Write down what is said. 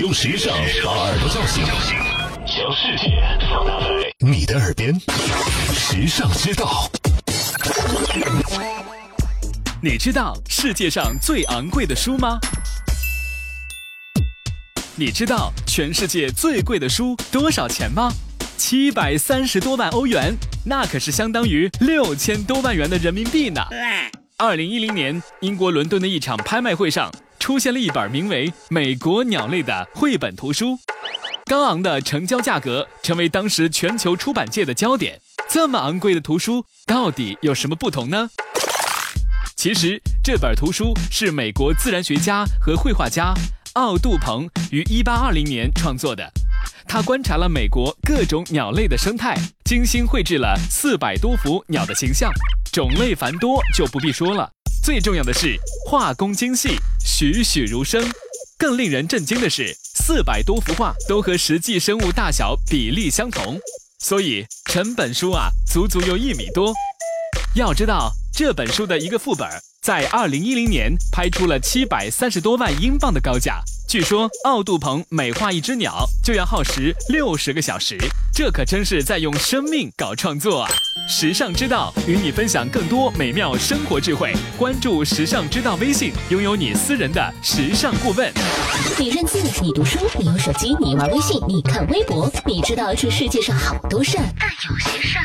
用时尚把耳朵叫醒，将世界放大在你的耳边。时尚之道，你知道世界上最昂贵的书吗？你知道全世界最贵的书多少钱吗？七百三十多万欧元，那可是相当于六千多万元的人民币呢。二零一零年，英国伦敦的一场拍卖会上，出现了一本名为《美国鸟类》的绘本图书，高昂的成交价格成为当时全球出版界的焦点。这么昂贵的图书，到底有什么不同呢？其实，这本图书是美国自然学家和绘画家奥杜鹏于一八二零年创作的。他观察了美国各种鸟类的生态，精心绘制了四百多幅鸟的形象，种类繁多就不必说了。最重要的是画工精细，栩栩如生。更令人震惊的是，四百多幅画都和实际生物大小比例相同，所以成本书啊，足足有一米多。要知道，这本书的一个副本，在二零一零年拍出了七百三十多万英镑的高价。据说奥杜鹏每画一只鸟就要耗时六十个小时，这可真是在用生命搞创作啊！时尚之道与你分享更多美妙生活智慧，关注时尚之道微信，拥有你私人的时尚顾问。你认字，你读书，你有手机，你玩微信，你看微博，你知道这世界上好多事儿，但有些事儿，